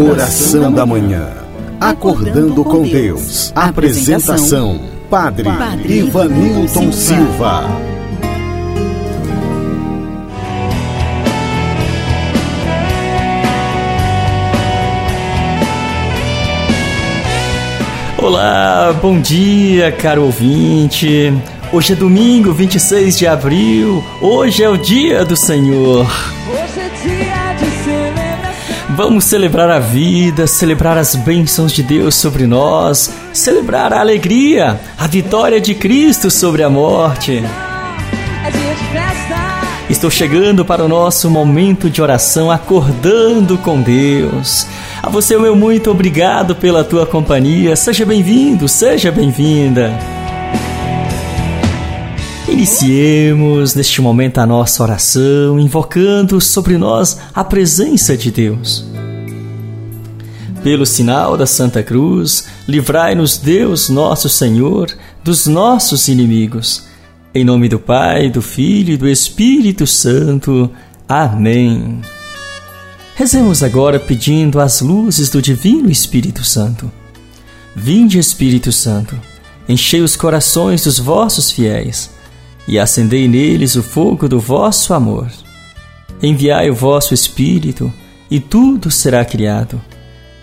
Oração da manhã. Acordando com Deus. Apresentação: Padre, Ivanilton Silva. Olá, bom dia, caro ouvinte. Hoje é domingo, 26 de abril. Hoje é o dia do Senhor. Vamos celebrar a vida, celebrar as bênçãos de Deus sobre nós, celebrar a alegria, a vitória de Cristo sobre a morte. Estou chegando para o nosso momento de oração, acordando com Deus. A você, meu muito obrigado pela tua companhia. Seja bem-vindo, seja bem-vinda. Iniciemos neste momento a nossa oração, invocando sobre nós a presença de Deus. Pelo sinal da Santa Cruz, livrai-nos Deus nosso Senhor dos nossos inimigos. Em nome do Pai, do Filho e do Espírito Santo. Amém. Rezemos agora pedindo as luzes do Divino Espírito Santo. Vinde, Espírito Santo, enchei os corações dos vossos fiéis e acendei neles o fogo do vosso amor. Enviai o vosso Espírito, e tudo será criado,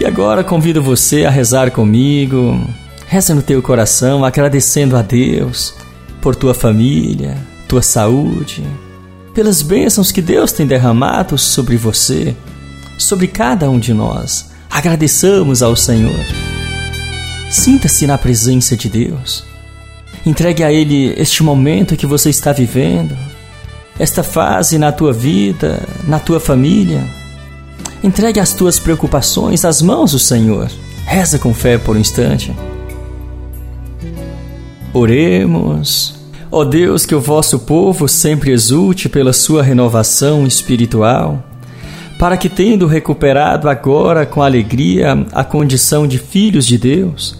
E agora convido você a rezar comigo. Reza no teu coração, agradecendo a Deus por tua família, tua saúde, pelas bênçãos que Deus tem derramado sobre você, sobre cada um de nós. Agradeçamos ao Senhor. Sinta-se na presença de Deus. Entregue a Ele este momento que você está vivendo, esta fase na tua vida, na tua família. Entregue as tuas preocupações às mãos do Senhor. Reza com fé por um instante. Oremos. Ó Deus, que o vosso povo sempre exulte pela sua renovação espiritual, para que, tendo recuperado agora com alegria a condição de filhos de Deus,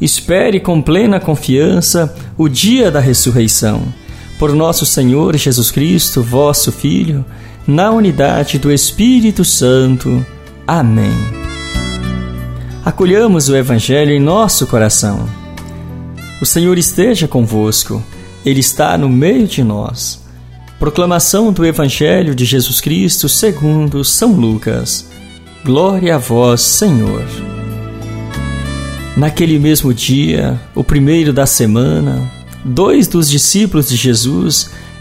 espere com plena confiança o dia da ressurreição. Por nosso Senhor Jesus Cristo, vosso Filho, na unidade do Espírito Santo. Amém. Acolhamos o Evangelho em nosso coração. O Senhor esteja convosco, Ele está no meio de nós. Proclamação do Evangelho de Jesus Cristo segundo São Lucas. Glória a vós, Senhor. Naquele mesmo dia, o primeiro da semana, dois dos discípulos de Jesus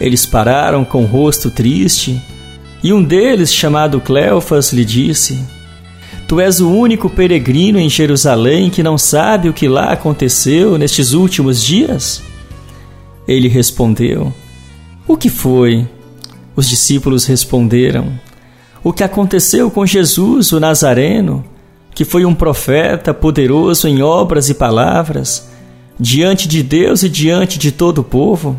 Eles pararam com o rosto triste, e um deles, chamado Cleofas, lhe disse: Tu és o único peregrino em Jerusalém que não sabe o que lá aconteceu nestes últimos dias? Ele respondeu: O que foi? Os discípulos responderam: O que aconteceu com Jesus, o Nazareno, que foi um profeta poderoso em obras e palavras, diante de Deus e diante de todo o povo.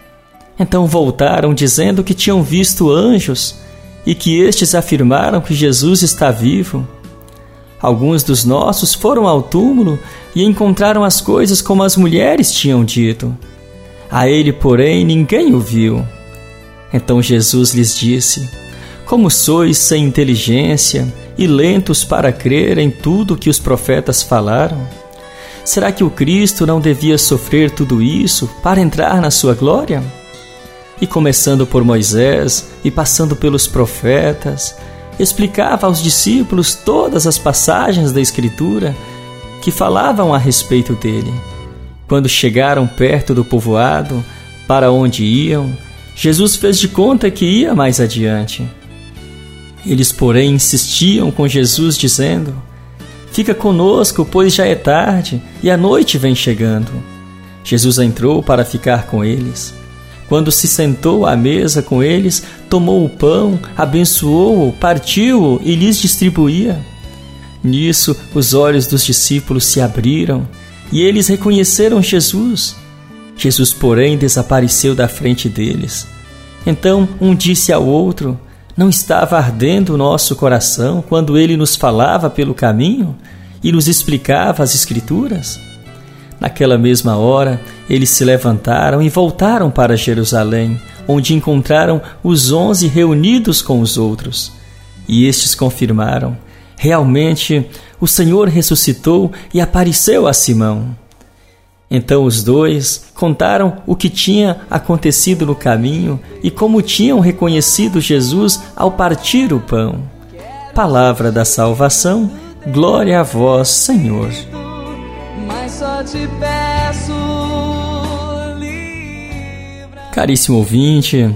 Então voltaram dizendo que tinham visto anjos e que estes afirmaram que Jesus está vivo. Alguns dos nossos foram ao túmulo e encontraram as coisas como as mulheres tinham dito. A ele, porém, ninguém o viu. Então Jesus lhes disse: Como sois sem inteligência e lentos para crer em tudo que os profetas falaram? Será que o Cristo não devia sofrer tudo isso para entrar na sua glória? E começando por Moisés e passando pelos profetas, explicava aos discípulos todas as passagens da Escritura que falavam a respeito dele. Quando chegaram perto do povoado, para onde iam, Jesus fez de conta que ia mais adiante. Eles, porém, insistiam com Jesus, dizendo: Fica conosco, pois já é tarde e a noite vem chegando. Jesus entrou para ficar com eles. Quando se sentou à mesa com eles, tomou o pão, abençoou-o, partiu-o e lhes distribuía. Nisso, os olhos dos discípulos se abriram e eles reconheceram Jesus. Jesus, porém, desapareceu da frente deles. Então um disse ao outro: Não estava ardendo o nosso coração quando ele nos falava pelo caminho e nos explicava as Escrituras? Naquela mesma hora, eles se levantaram e voltaram para Jerusalém, onde encontraram os onze reunidos com os outros. E estes confirmaram: Realmente, o Senhor ressuscitou e apareceu a Simão. Então os dois contaram o que tinha acontecido no caminho e como tinham reconhecido Jesus ao partir o pão. Palavra da salvação, glória a vós, Senhor. Caríssimo ouvinte,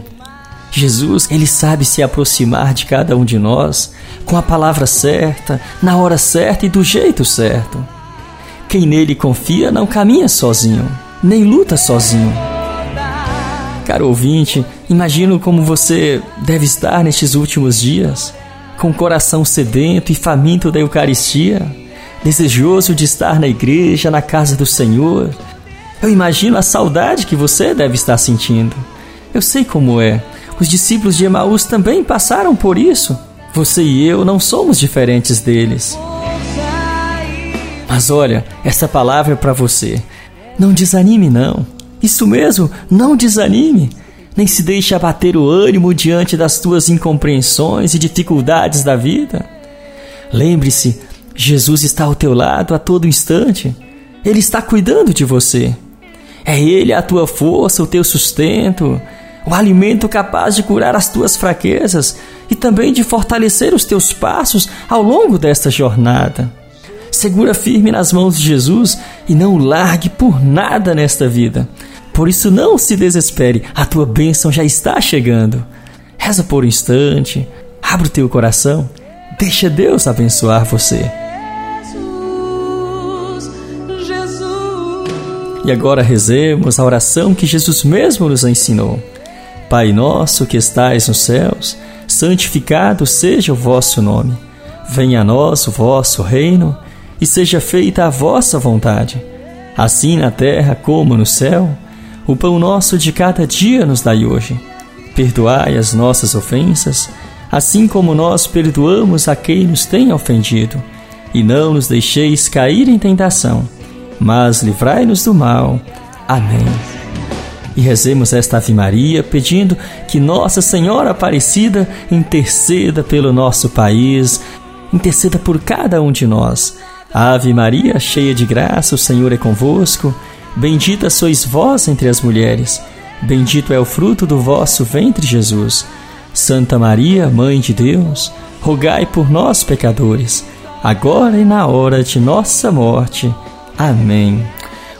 Jesus, ele sabe se aproximar de cada um de nós com a palavra certa, na hora certa e do jeito certo. Quem nele confia não caminha sozinho, nem luta sozinho. Caro ouvinte, imagino como você deve estar nestes últimos dias, com o coração sedento e faminto da Eucaristia, desejoso de estar na igreja, na casa do Senhor. Eu imagino a saudade que você deve estar sentindo. Eu sei como é. Os discípulos de Emaús também passaram por isso. Você e eu não somos diferentes deles. Mas olha, essa palavra é para você. Não desanime, não. Isso mesmo, não desanime. Nem se deixe abater o ânimo diante das tuas incompreensões e dificuldades da vida. Lembre-se, Jesus está ao teu lado a todo instante. Ele está cuidando de você. É Ele a tua força, o teu sustento, o alimento capaz de curar as tuas fraquezas e também de fortalecer os teus passos ao longo desta jornada. Segura firme nas mãos de Jesus e não o largue por nada nesta vida. Por isso, não se desespere, a tua bênção já está chegando. Reza por um instante, abre o teu coração, deixa Deus abençoar você. E agora rezemos a oração que Jesus mesmo nos ensinou. Pai nosso que estais nos céus, santificado seja o vosso nome. Venha a nós o vosso reino e seja feita a vossa vontade, assim na terra como no céu. O pão nosso de cada dia nos dai hoje. Perdoai as nossas ofensas, assim como nós perdoamos a quem nos tem ofendido. E não nos deixeis cair em tentação, mas livrai-nos do mal. Amém. E rezemos esta Ave Maria pedindo que Nossa Senhora Aparecida interceda pelo nosso país, interceda por cada um de nós Ave Maria, cheia de graça, o Senhor é convosco. Bendita sois vós entre as mulheres. Bendito é o fruto do vosso ventre, Jesus. Santa Maria, Mãe de Deus, rogai por nós, pecadores, agora e na hora de nossa morte. Amém.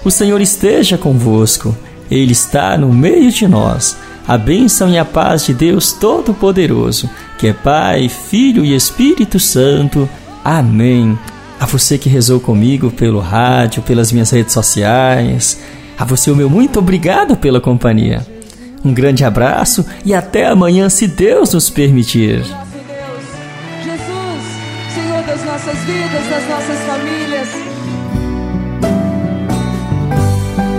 O Senhor esteja convosco, Ele está no meio de nós. A bênção e a paz de Deus Todo-Poderoso, que é Pai, Filho e Espírito Santo. Amém a você que rezou comigo pelo rádio, pelas minhas redes sociais, a você o meu muito obrigado pela companhia. Um grande abraço e até amanhã, se Deus nos permitir. Jesus, Senhor das nossas vidas, das nossas famílias.